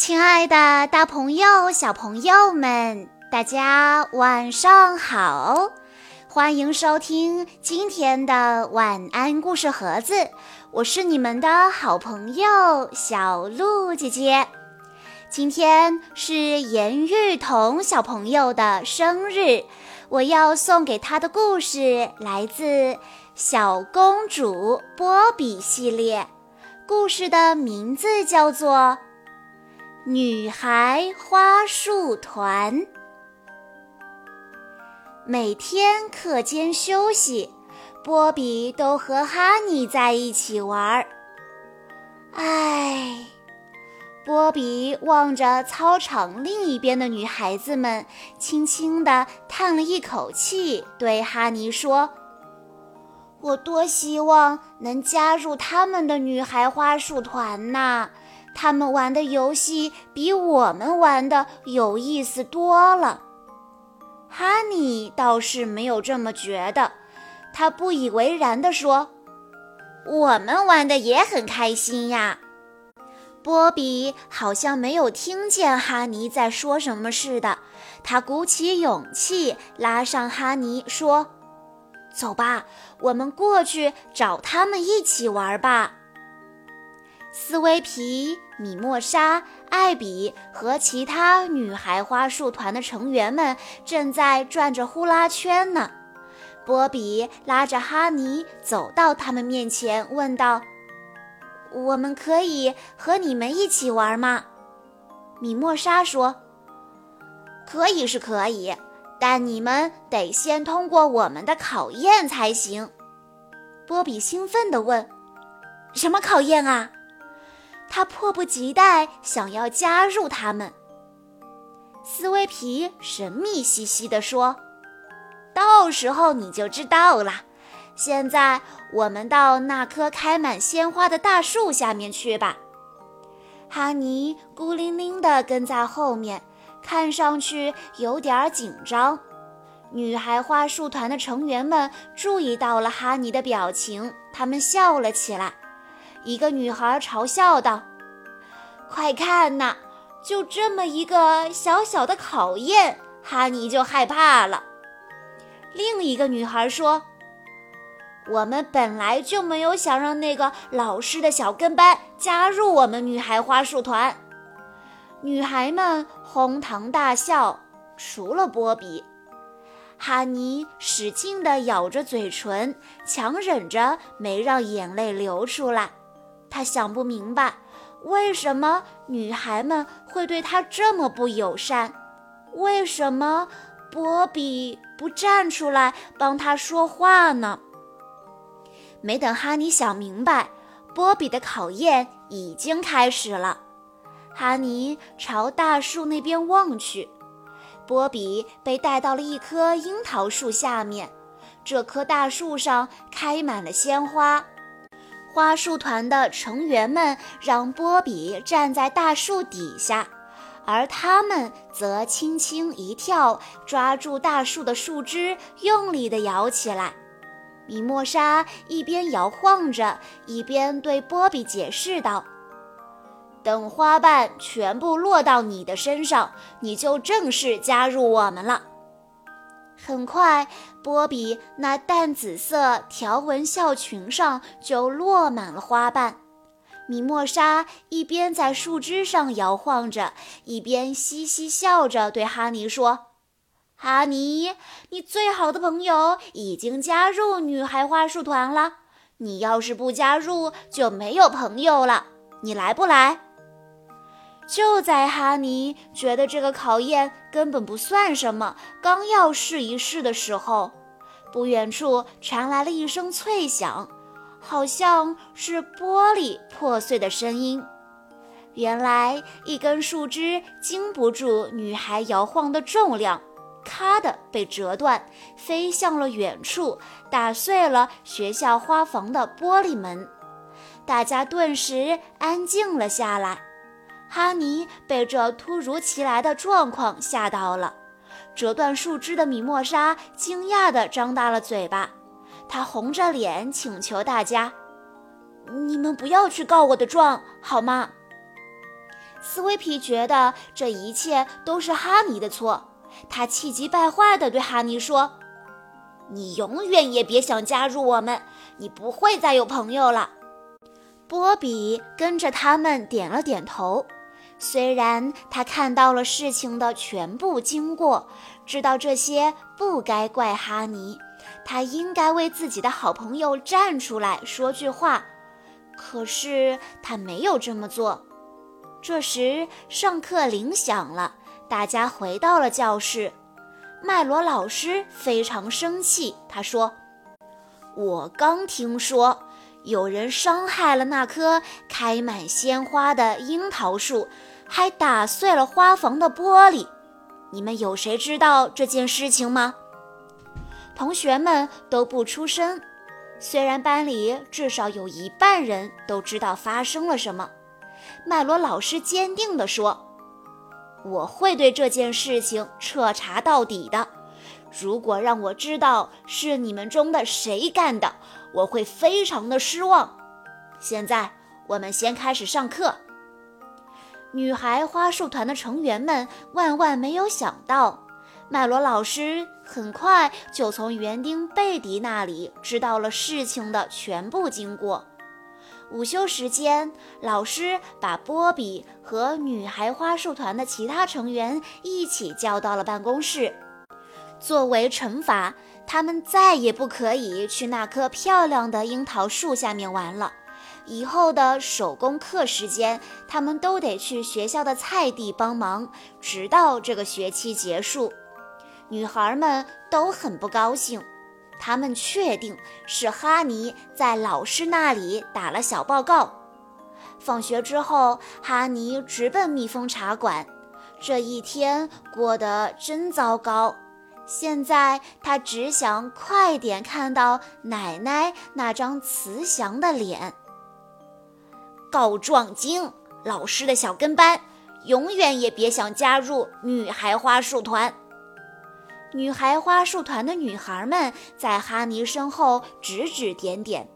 亲爱的，大朋友、小朋友们，大家晚上好！欢迎收听今天的晚安故事盒子，我是你们的好朋友小鹿姐姐。今天是严玉彤小朋友的生日，我要送给他的故事来自《小公主波比》系列，故事的名字叫做。女孩花束团。每天课间休息，波比都和哈尼在一起玩儿。唉，波比望着操场另一边的女孩子们，轻轻地叹了一口气，对哈尼说：“我多希望能加入他们的女孩花束团呐！”他们玩的游戏比我们玩的有意思多了。哈尼倒是没有这么觉得，他不以为然地说：“我们玩的也很开心呀。”波比好像没有听见哈尼在说什么似的，他鼓起勇气拉上哈尼说：“走吧，我们过去找他们一起玩吧。”斯威皮、米莫莎、艾比和其他女孩花束团的成员们正在转着呼啦圈呢。波比拉着哈尼走到他们面前，问道：“我们可以和你们一起玩吗？”米莫莎说：“可以是可以，但你们得先通过我们的考验才行。”波比兴奋地问：“什么考验啊？”他迫不及待想要加入他们。斯威皮神秘兮兮地说：“到时候你就知道了。现在我们到那棵开满鲜花的大树下面去吧。”哈尼孤零零地跟在后面，看上去有点紧张。女孩花束团的成员们注意到了哈尼的表情，他们笑了起来。一个女孩嘲笑道：“快看呐，就这么一个小小的考验，哈尼就害怕了。”另一个女孩说：“我们本来就没有想让那个老师的小跟班加入我们女孩花束团。”女孩们哄堂大笑，除了波比。哈尼使劲地咬着嘴唇，强忍着没让眼泪流出来。他想不明白，为什么女孩们会对他这么不友善？为什么波比不站出来帮他说话呢？没等哈尼想明白，波比的考验已经开始了。哈尼朝大树那边望去，波比被带到了一棵樱桃树下面。这棵大树上开满了鲜花。花束团的成员们让波比站在大树底下，而他们则轻轻一跳，抓住大树的树枝，用力地摇起来。米莫莎一边摇晃着，一边对波比解释道：“等花瓣全部落到你的身上，你就正式加入我们了。”很快，波比那淡紫色条纹校裙上就落满了花瓣。米莫莎一边在树枝上摇晃着，一边嘻嘻笑着对哈尼说：“哈尼，你最好的朋友已经加入女孩花束团了。你要是不加入，就没有朋友了。你来不来？”就在哈尼觉得这个考验根本不算什么，刚要试一试的时候，不远处传来了一声脆响，好像是玻璃破碎的声音。原来一根树枝经不住女孩摇晃的重量，咔的被折断，飞向了远处，打碎了学校花房的玻璃门。大家顿时安静了下来。哈尼被这突如其来的状况吓到了，折断树枝的米莫莎惊讶地张大了嘴巴，她红着脸请求大家：“你们不要去告我的状，好吗？”斯威皮觉得这一切都是哈尼的错，他气急败坏地对哈尼说：“你永远也别想加入我们，你不会再有朋友了。”波比跟着他们点了点头，虽然他看到了事情的全部经过，知道这些不该怪哈尼，他应该为自己的好朋友站出来说句话，可是他没有这么做。这时，上课铃响了，大家回到了教室。麦罗老师非常生气，他说：“我刚听说有人伤害了那棵开满鲜花的樱桃树，还打碎了花房的玻璃。你们有谁知道这件事情吗？”同学们都不出声，虽然班里至少有一半人都知道发生了什么。麦罗老师坚定地说：“我会对这件事情彻查到底的。如果让我知道是你们中的谁干的，我会非常的失望。现在，我们先开始上课。”女孩花束团的成员们万万没有想到，麦罗老师很快就从园丁贝迪那里知道了事情的全部经过。午休时间，老师把波比和女孩花束团的其他成员一起叫到了办公室。作为惩罚，他们再也不可以去那棵漂亮的樱桃树下面玩了。以后的手工课时间，他们都得去学校的菜地帮忙，直到这个学期结束。女孩们都很不高兴。他们确定是哈尼在老师那里打了小报告。放学之后，哈尼直奔蜜蜂茶馆。这一天过得真糟糕。现在他只想快点看到奶奶那张慈祥的脸。告状精，老师的小跟班，永远也别想加入女孩花束团。女孩花束团的女孩们在哈尼身后指指点点，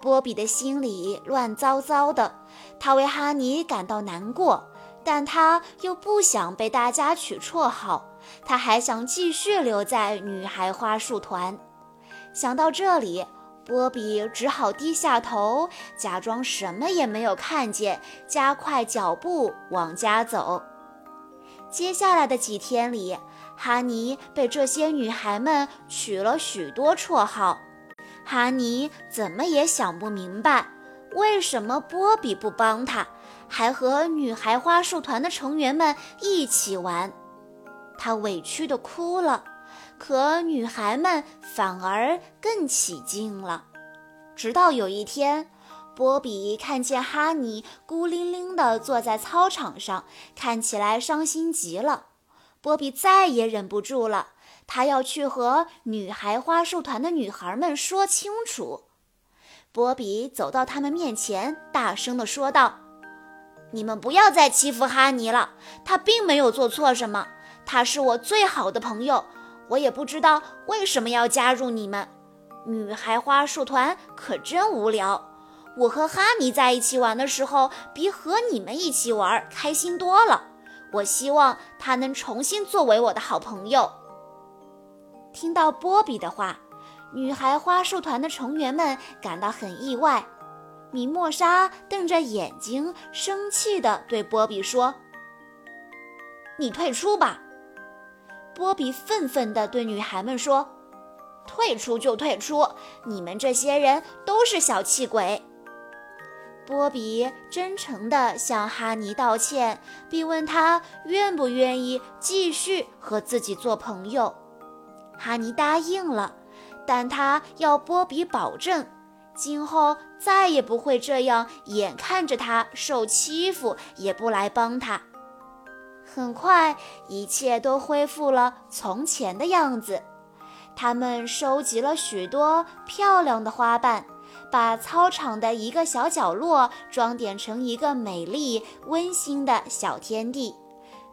波比的心里乱糟糟的。他为哈尼感到难过，但他又不想被大家取绰号，他还想继续留在女孩花束团。想到这里，波比只好低下头，假装什么也没有看见，加快脚步往家走。接下来的几天里，哈尼被这些女孩们取了许多绰号，哈尼怎么也想不明白，为什么波比不帮他，还和女孩花束团的成员们一起玩。他委屈地哭了，可女孩们反而更起劲了。直到有一天，波比看见哈尼孤零零地坐在操场上，看起来伤心极了。波比再也忍不住了，他要去和女孩花束团的女孩们说清楚。波比走到他们面前，大声地说道：“你们不要再欺负哈尼了，他并没有做错什么，他是我最好的朋友。我也不知道为什么要加入你们。女孩花束团可真无聊，我和哈尼在一起玩的时候，比和你们一起玩开心多了。”我希望他能重新作为我的好朋友。听到波比的话，女孩花束团的成员们感到很意外。米莫莎瞪着眼睛，生气地对波比说：“你退出吧。”波比愤愤地对女孩们说：“退出就退出，你们这些人都是小气鬼。”波比真诚地向哈尼道歉，并问他愿不愿意继续和自己做朋友。哈尼答应了，但他要波比保证，今后再也不会这样眼看着他受欺负也不来帮他。很快，一切都恢复了从前的样子。他们收集了许多漂亮的花瓣。把操场的一个小角落装点成一个美丽温馨的小天地。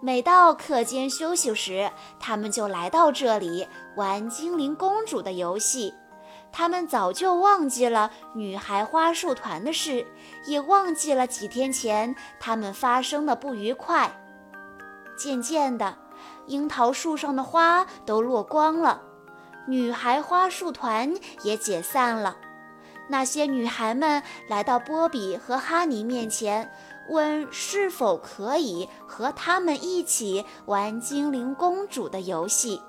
每到课间休息时，他们就来到这里玩精灵公主的游戏。他们早就忘记了女孩花束团的事，也忘记了几天前他们发生的不愉快。渐渐的，樱桃树上的花都落光了，女孩花束团也解散了。那些女孩们来到波比和哈尼面前，问是否可以和他们一起玩精灵公主的游戏。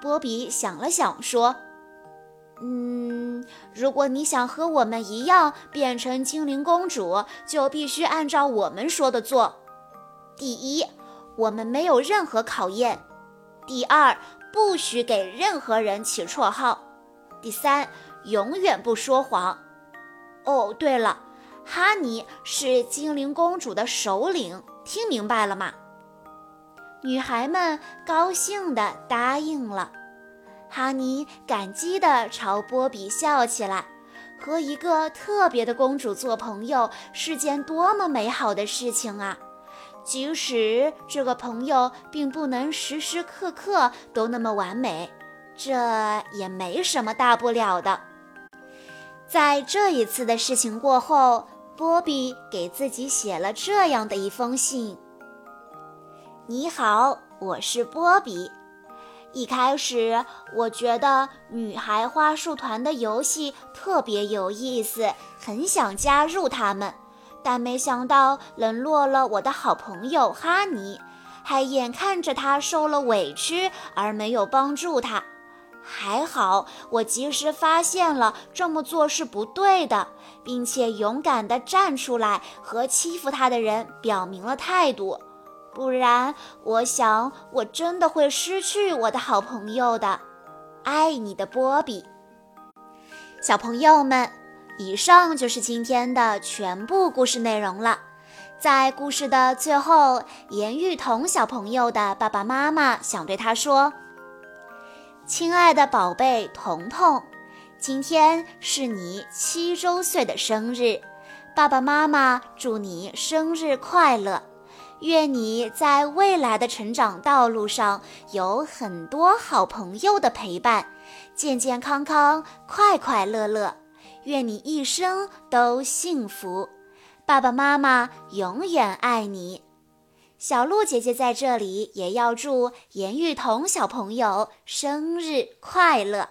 波比想了想，说：“嗯，如果你想和我们一样变成精灵公主，就必须按照我们说的做。第一，我们没有任何考验；第二，不许给任何人起绰号；第三。”永远不说谎。哦，对了，哈尼是精灵公主的首领，听明白了吗？女孩们高兴地答应了。哈尼感激地朝波比笑起来。和一个特别的公主做朋友是件多么美好的事情啊！即使这个朋友并不能时时刻刻都那么完美，这也没什么大不了的。在这一次的事情过后，波比给自己写了这样的一封信：“你好，我是波比。一开始我觉得女孩花束团的游戏特别有意思，很想加入他们，但没想到冷落了我的好朋友哈尼，还眼看着他受了委屈而没有帮助他。”还好，我及时发现了这么做是不对的，并且勇敢地站出来和欺负他的人表明了态度。不然，我想我真的会失去我的好朋友的。爱你的波比。小朋友们，以上就是今天的全部故事内容了。在故事的最后，严玉彤小朋友的爸爸妈妈想对他说。亲爱的宝贝彤彤，今天是你七周岁的生日，爸爸妈妈祝你生日快乐！愿你在未来的成长道路上有很多好朋友的陪伴，健健康康，快快乐乐。愿你一生都幸福，爸爸妈妈永远爱你。小鹿姐姐在这里也要祝严玉彤小朋友生日快乐。